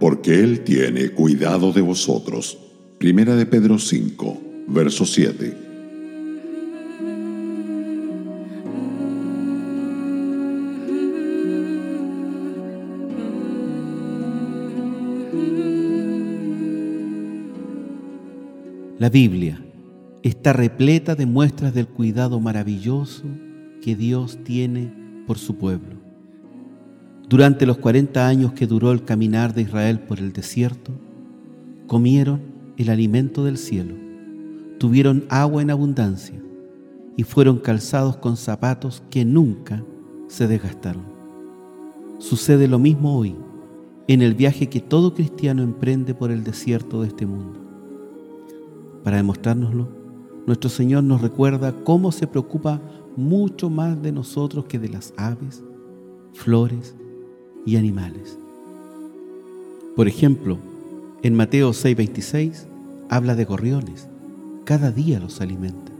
porque Él tiene cuidado de vosotros. Primera de Pedro 5, verso 7. La Biblia está repleta de muestras del cuidado maravilloso que Dios tiene por su pueblo. Durante los 40 años que duró el caminar de Israel por el desierto, comieron el alimento del cielo, tuvieron agua en abundancia y fueron calzados con zapatos que nunca se desgastaron. Sucede lo mismo hoy en el viaje que todo cristiano emprende por el desierto de este mundo. Para demostrárnoslo, nuestro Señor nos recuerda cómo se preocupa mucho más de nosotros que de las aves, flores y animales. Por ejemplo, en Mateo 6:26 habla de gorriones. Cada día los alimenta.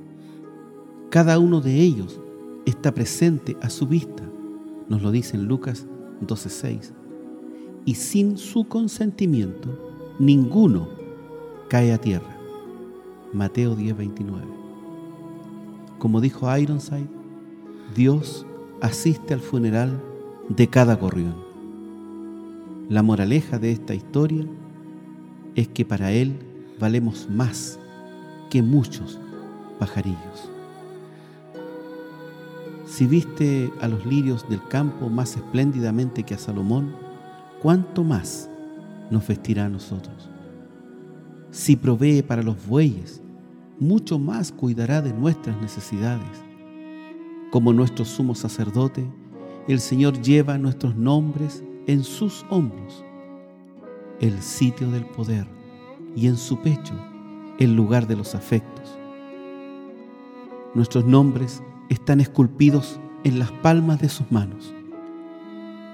Cada uno de ellos está presente a su vista, nos lo dice en Lucas 12:6. Y sin su consentimiento, ninguno cae a tierra. Mateo 10:29. Como dijo Ironside, Dios asiste al funeral de cada gorrión. La moraleja de esta historia es que para Él valemos más que muchos pajarillos. Si viste a los lirios del campo más espléndidamente que a Salomón, ¿cuánto más nos vestirá a nosotros? Si provee para los bueyes, mucho más cuidará de nuestras necesidades. Como nuestro sumo sacerdote, el Señor lleva nuestros nombres en sus hombros el sitio del poder y en su pecho el lugar de los afectos. Nuestros nombres están esculpidos en las palmas de sus manos,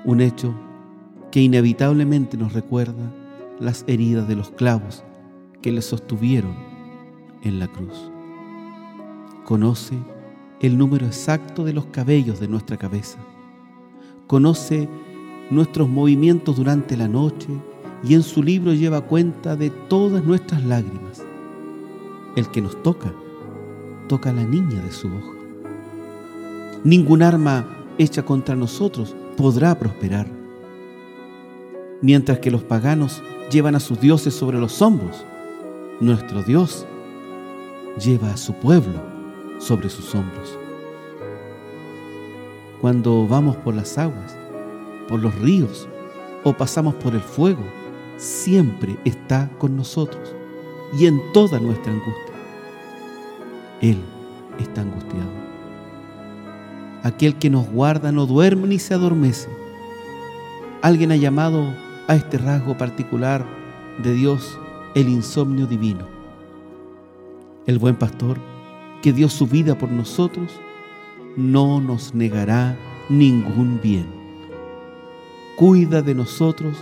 un hecho que inevitablemente nos recuerda las heridas de los clavos que le sostuvieron en la cruz. Conoce el número exacto de los cabellos de nuestra cabeza. Conoce nuestros movimientos durante la noche y en su libro lleva cuenta de todas nuestras lágrimas. El que nos toca, toca a la niña de su ojo. Ningún arma hecha contra nosotros podrá prosperar. Mientras que los paganos llevan a sus dioses sobre los hombros, nuestro Dios lleva a su pueblo sobre sus hombros. Cuando vamos por las aguas, por los ríos o pasamos por el fuego, siempre está con nosotros y en toda nuestra angustia. Él está angustiado. Aquel que nos guarda no duerme ni se adormece. Alguien ha llamado a este rasgo particular de Dios el insomnio divino. El buen pastor que dio su vida por nosotros no nos negará ningún bien cuida de nosotros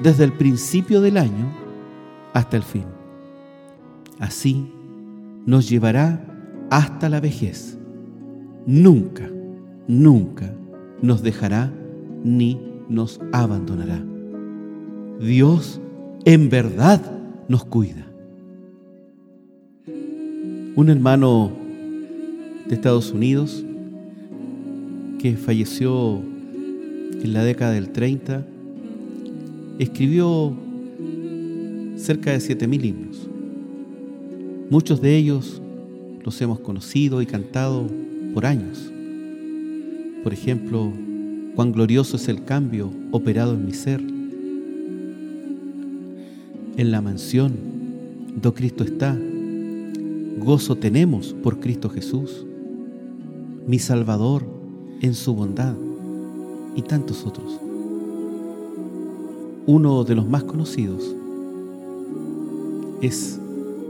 desde el principio del año hasta el fin. Así nos llevará hasta la vejez. Nunca, nunca nos dejará ni nos abandonará. Dios en verdad nos cuida. Un hermano de Estados Unidos que falleció en la década del 30, escribió cerca de 7.000 himnos. Muchos de ellos los hemos conocido y cantado por años. Por ejemplo, cuán glorioso es el cambio operado en mi ser. En la mansión, do Cristo está, gozo tenemos por Cristo Jesús, mi Salvador en su bondad y tantos otros. Uno de los más conocidos es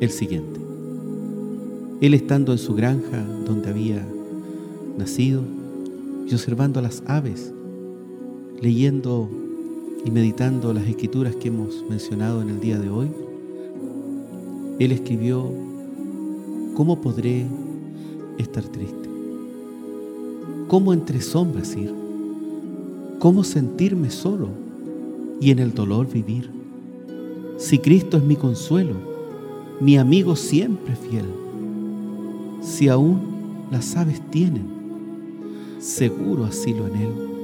el siguiente. Él estando en su granja donde había nacido y observando a las aves, leyendo y meditando las escrituras que hemos mencionado en el día de hoy, él escribió, ¿cómo podré estar triste? ¿Cómo entre sombras ir? ¿Cómo sentirme solo y en el dolor vivir? Si Cristo es mi consuelo, mi amigo siempre fiel, si aún las aves tienen seguro asilo en Él,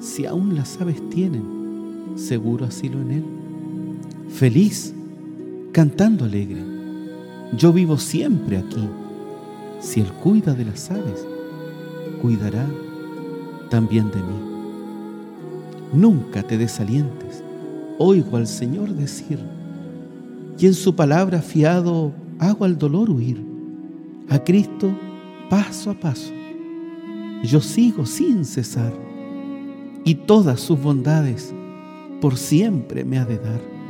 si aún las aves tienen seguro asilo en Él, feliz cantando alegre. Yo vivo siempre aquí. Si Él cuida de las aves, cuidará también de mí. Nunca te desalientes. Oigo al Señor decir, y en su palabra fiado hago al dolor huir. A Cristo paso a paso. Yo sigo sin cesar, y todas sus bondades por siempre me ha de dar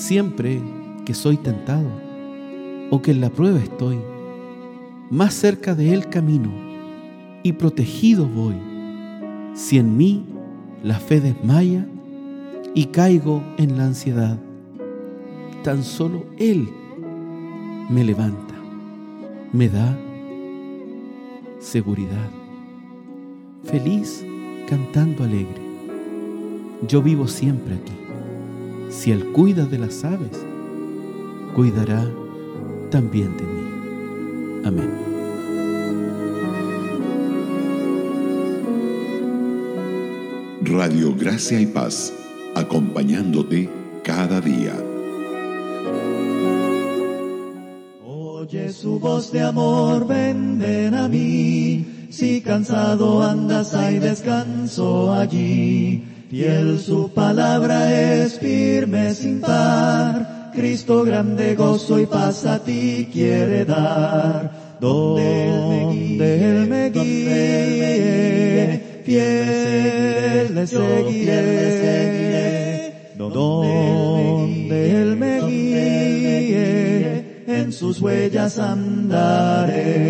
Siempre que soy tentado o que en la prueba estoy, más cerca de Él camino y protegido voy. Si en mí la fe desmaya y caigo en la ansiedad, tan solo Él me levanta, me da seguridad. Feliz cantando alegre. Yo vivo siempre aquí. Si Él cuida de las aves, cuidará también de mí. Amén. Radio Gracia y Paz, acompañándote cada día. Oye su voz de amor, ven, ven a mí. Si cansado andas, hay descanso allí Fiel su palabra es firme sin par. Cristo grande gozo y paz a ti quiere dar. Donde Él me guíe, fiel le seguiré. Donde Él me guíe, en sus huellas andaré.